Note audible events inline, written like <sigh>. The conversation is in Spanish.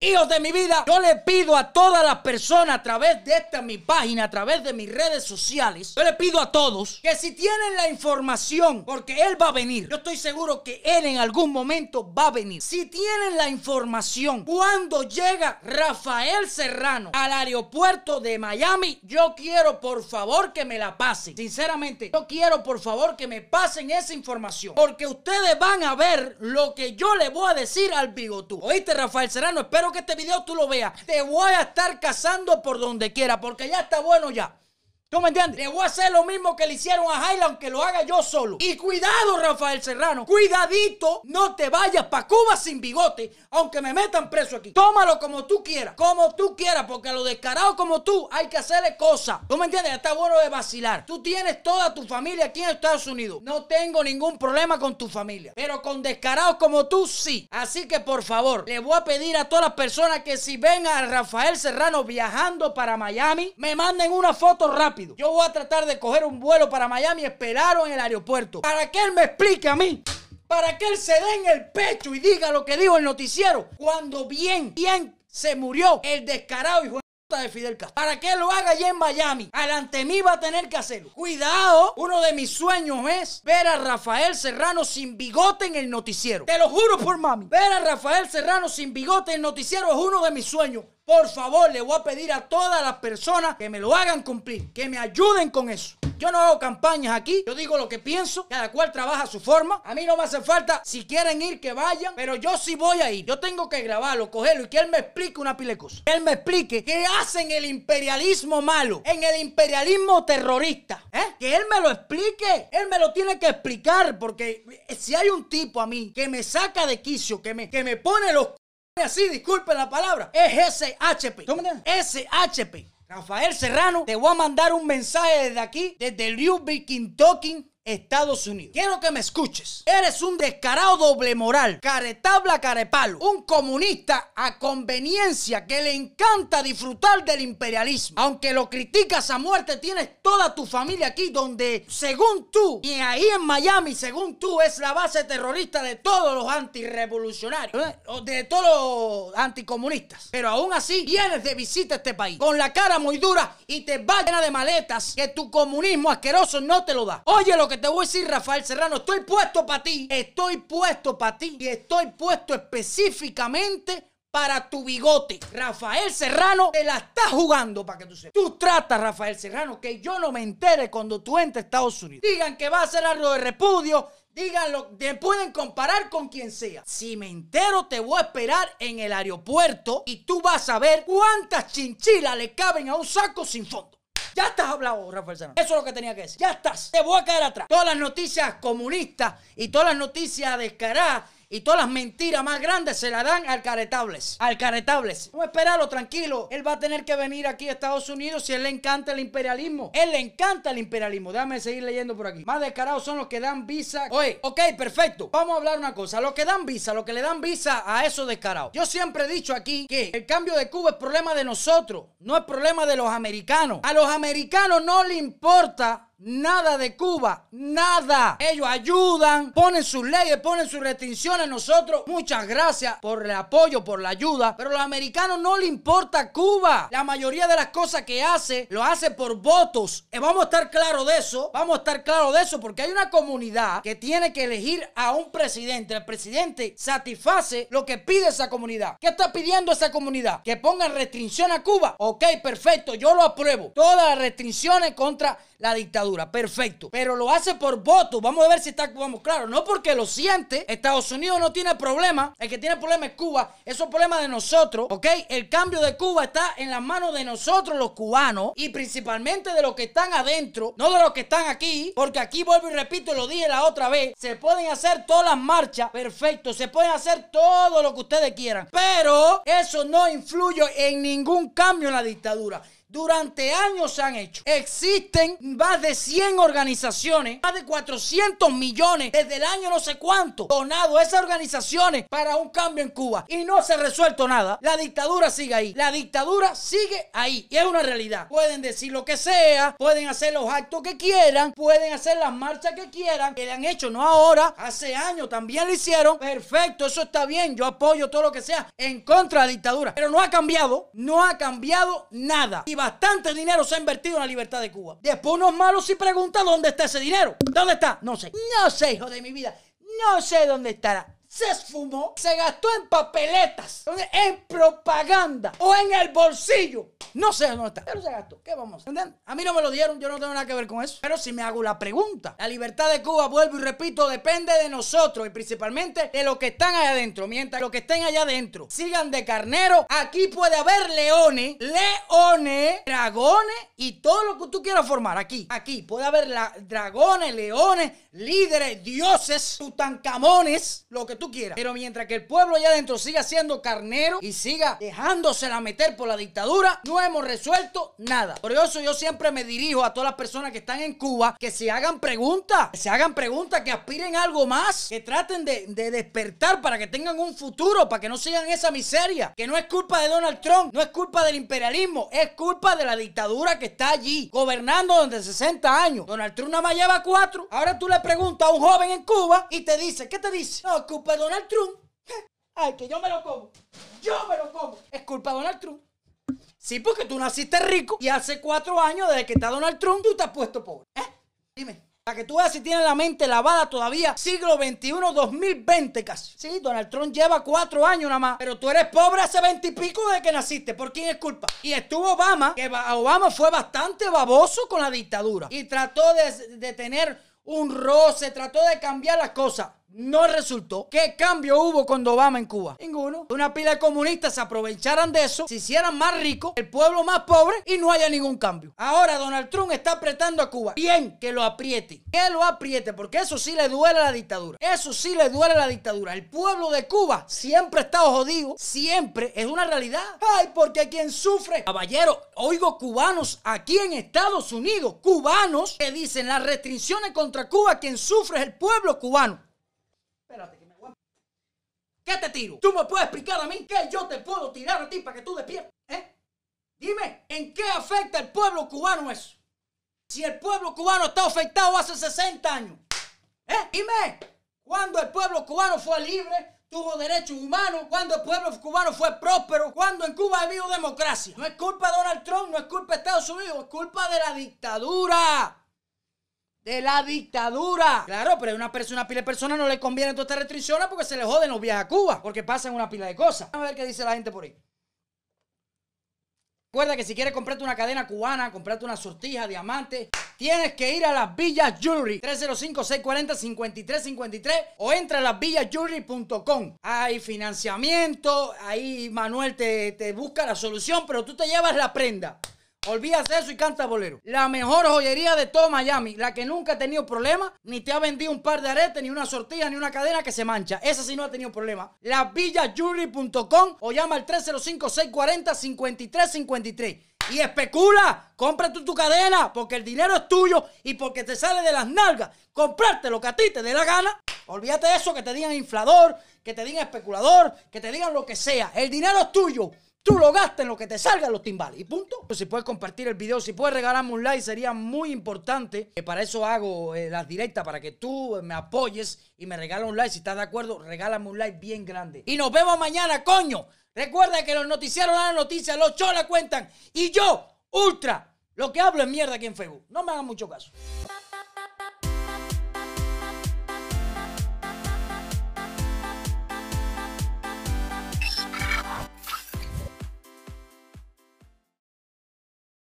Hijos de mi vida, yo le pido a todas las personas a través de esta mi página, a través de mis redes sociales, yo le pido a todos que si tienen la información, porque él va a venir, yo estoy seguro que él en algún momento va a venir. Si tienen la información, cuando llega Rafael Serrano al aeropuerto de Miami, yo quiero por favor que me la pasen. Sinceramente, yo quiero por favor que me pasen esa información, porque ustedes van a ver lo que yo le voy a decir al bigotú. ¿Oíste, Rafael Serrano? Espero que este video tú lo veas. Te voy a estar cazando por donde quiera, porque ya está bueno ya. ¿Tú me entiendes? Le voy a hacer lo mismo que le hicieron a Highland, aunque lo haga yo solo. Y cuidado, Rafael Serrano. Cuidadito, no te vayas para Cuba sin bigote, aunque me metan preso aquí. Tómalo como tú quieras, como tú quieras, porque a los descarados como tú hay que hacerle cosas. ¿Tú me entiendes? Está bueno de vacilar. Tú tienes toda tu familia aquí en Estados Unidos. No tengo ningún problema con tu familia. Pero con descarados como tú, sí. Así que por favor, le voy a pedir a todas las personas que si ven a Rafael Serrano viajando para Miami, me manden una foto rápida yo voy a tratar de coger un vuelo para Miami y esperarlo en el aeropuerto. Para que él me explique a mí. Para que él se dé en el pecho y diga lo que dijo el noticiero. Cuando bien, bien se murió el descarado hijo de Fidel Castro. Para que lo haga allá en Miami. Alante mí va a tener que hacerlo. Cuidado, uno de mis sueños es ver a Rafael Serrano sin bigote en el noticiero. Te lo juro por mami. Ver a Rafael Serrano sin bigote en el noticiero es uno de mis sueños. Por favor, le voy a pedir a todas las personas que me lo hagan cumplir, que me ayuden con eso. Yo no hago campañas aquí, yo digo lo que pienso, cada cual trabaja a su forma. A mí no me hace falta, si quieren ir, que vayan, pero yo sí voy a ir. Yo tengo que grabarlo, cogerlo y que él me explique una pile. Que él me explique qué hacen el imperialismo malo, en el imperialismo terrorista. ¿eh? Que él me lo explique, él me lo tiene que explicar, porque si hay un tipo a mí que me saca de quicio, que me, que me pone los así, disculpen la palabra, es SHP. ¿Tú me SHP. Rafael Serrano, te voy a mandar un mensaje desde aquí, desde Louisville, Kentucky, Estados Unidos. Quiero que me escuches. Eres un descarado doble moral, caretabla carepalo, un comunista a conveniencia que le encanta disfrutar del imperialismo. Aunque lo criticas a muerte, tienes toda tu familia aquí donde, según tú, y ahí en Miami, según tú, es la base terrorista de todos los antirrevolucionarios, ¿eh? de todos los anticomunistas. Pero aún así, vienes de visita a este país con la cara muy dura y te va llena de maletas que tu comunismo asqueroso no te lo da. Oye lo que te voy a decir, Rafael Serrano, estoy puesto para ti, estoy puesto para ti y estoy puesto específicamente para tu bigote. Rafael Serrano te la está jugando para que tú sepas. Tú tratas, Rafael Serrano, que yo no me entere cuando tú entres a Estados Unidos. Digan que va a ser algo de repudio. Díganlo, te pueden comparar con quien sea. Si me entero, te voy a esperar en el aeropuerto y tú vas a ver cuántas chinchilas le caben a un saco sin fondo. Ya estás hablado, Rafael Serrano. Eso es lo que tenía que decir. Ya estás. Te voy a caer atrás. Todas las noticias comunistas y todas las noticias descaradas y todas las mentiras más grandes se las dan al caretables. Al caretables. No esperarlo, tranquilo. Él va a tener que venir aquí a Estados Unidos si él le encanta el imperialismo. Él le encanta el imperialismo. Déjame seguir leyendo por aquí. Más descarados son los que dan visa. Oye, ok, perfecto. Vamos a hablar una cosa. Los que dan visa, los que le dan visa a esos descarados. Yo siempre he dicho aquí que el cambio de Cuba es problema de nosotros. No es problema de los americanos. A los americanos no le importa Nada de Cuba, nada. Ellos ayudan, ponen sus leyes, ponen sus restricciones. Nosotros, muchas gracias por el apoyo, por la ayuda. Pero a los americanos no le importa Cuba. La mayoría de las cosas que hace, lo hace por votos. Y vamos a estar claros de eso. Vamos a estar claros de eso porque hay una comunidad que tiene que elegir a un presidente. El presidente satisface lo que pide esa comunidad. ¿Qué está pidiendo esa comunidad? Que pongan restricción a Cuba. Ok, perfecto, yo lo apruebo. Todas las restricciones contra la dictadura. Perfecto. Pero lo hace por voto. Vamos a ver si está, vamos, claro, no porque lo siente. Estados Unidos no tiene problema. El que tiene problema es Cuba. Eso es problema de nosotros, ¿ok? El cambio de Cuba está en las manos de nosotros los cubanos y principalmente de los que están adentro, no de los que están aquí, porque aquí vuelvo y repito, lo dije la otra vez, se pueden hacer todas las marchas, perfecto, se pueden hacer todo lo que ustedes quieran, pero eso no influye en ningún cambio en la dictadura. Durante años se han hecho. Existen más de 100 organizaciones, más de 400 millones desde el año no sé cuánto, donado a esas organizaciones para un cambio en Cuba. Y no se ha resuelto nada. La dictadura sigue ahí. La dictadura sigue ahí. Y es una realidad. Pueden decir lo que sea, pueden hacer los actos que quieran, pueden hacer las marchas que quieran, que le han hecho, no ahora, hace años también lo hicieron. Perfecto, eso está bien. Yo apoyo todo lo que sea en contra de la dictadura. Pero no ha cambiado, no ha cambiado nada. Bastante dinero se ha invertido en la libertad de Cuba. Después unos malos si preguntan dónde está ese dinero. ¿Dónde está? No sé. No sé, hijo de mi vida. No sé dónde estará se esfumó, se gastó en papeletas, en propaganda o en el bolsillo. No sé dónde está, pero se gastó. ¿Qué vamos a hacer? A mí no me lo dieron, yo no tengo nada que ver con eso. Pero si me hago la pregunta, la libertad de Cuba, vuelvo y repito, depende de nosotros y principalmente de los que están allá adentro. Mientras los que estén allá adentro sigan de carnero, aquí puede haber leones, leones, dragones y todo lo que tú quieras formar. Aquí, aquí puede haber dragones, leones, líderes, dioses, tutancamones, lo que tú quieras. Pero mientras que el pueblo allá adentro siga siendo carnero y siga dejándosela meter por la dictadura, no hemos resuelto nada. Por eso yo siempre me dirijo a todas las personas que están en Cuba que se hagan preguntas, que se hagan preguntas, que aspiren a algo más, que traten de, de despertar para que tengan un futuro, para que no sigan esa miseria. Que no es culpa de Donald Trump, no es culpa del imperialismo, es culpa de la dictadura que está allí, gobernando durante 60 años. Donald Trump nada más lleva cuatro. Ahora tú le preguntas a un joven en Cuba y te dice, ¿qué te dice? No, culpa de Donald Trump. <laughs> Ay, que yo me lo como. Yo me lo como. Es culpa de Donald Trump. Sí, porque tú naciste rico y hace cuatro años desde que está Donald Trump tú te has puesto pobre. ¿Eh? Dime. Para que tú veas si tienes la mente lavada todavía, siglo XXI, 2020 casi. Sí, Donald Trump lleva cuatro años nada más, pero tú eres pobre hace veintipico desde que naciste. ¿Por quién es culpa? Y estuvo Obama, que Obama fue bastante baboso con la dictadura y trató de, de tener un roce, trató de cambiar las cosas no resultó. ¿Qué cambio hubo cuando Obama en Cuba? Ninguno. Una pila de comunistas se aprovecharan de eso, se hicieran más ricos, el pueblo más pobre y no haya ningún cambio. Ahora Donald Trump está apretando a Cuba. Bien, que lo apriete. Que lo apriete, porque eso sí le duele a la dictadura. Eso sí le duele a la dictadura. El pueblo de Cuba siempre ha estado jodido. Siempre. Es una realidad. Ay, porque quien sufre. Caballero, oigo cubanos aquí en Estados Unidos. Cubanos que dicen las restricciones contra Cuba. Quien sufre es el pueblo cubano. Espérate, que me aguanto. ¿Qué te tiro? ¿Tú me puedes explicar a mí qué yo te puedo tirar a ti para que tú despiertes? ¿Eh? Dime, ¿en qué afecta el pueblo cubano eso? Si el pueblo cubano está afectado hace 60 años. ¿Eh? Dime, ¿cuándo el pueblo cubano fue libre? tuvo derechos humanos, cuando el pueblo cubano fue próspero, cuando en Cuba ha habido democracia. No es culpa de Donald Trump, no es culpa de Estados Unidos, es culpa de la dictadura de la dictadura. Claro, pero a una persona, pila de personas no le conviene todas estas restricciones porque se le joden los viajes a Cuba, porque pasan una pila de cosas. Vamos a ver qué dice la gente por ahí. Recuerda que si quieres comprarte una cadena cubana, comprarte una sortija, diamante, tienes que ir a las Villas Jewelry 305-640-5353 o entra a lasvillasjewelry.com. Hay financiamiento, ahí Manuel te, te busca la solución, pero tú te llevas la prenda. Olvídate eso y canta bolero. La mejor joyería de todo Miami. La que nunca ha tenido problemas, ni te ha vendido un par de aretes, ni una sortilla, ni una cadena que se mancha. Esa sí no ha tenido problema. Lavillayjewelry.com o llama al 305-640-5353. Y especula, cómprate tu cadena, porque el dinero es tuyo y porque te sale de las nalgas. Comprarte lo que a ti te dé la gana. Olvídate de eso, que te digan inflador, que te digan especulador, que te digan lo que sea. El dinero es tuyo. Tú lo gastas en lo que te salga los timbales. Y punto. Si puedes compartir el video, si puedes regalarme un like, sería muy importante. Que para eso hago eh, las directas, para que tú me apoyes y me regales un like. Si estás de acuerdo, regálame un like bien grande. Y nos vemos mañana, coño. Recuerda que los noticiarios dan noticias, los cholas cuentan. Y yo, ultra, lo que hablo es mierda aquí en Facebook. No me hagan mucho caso.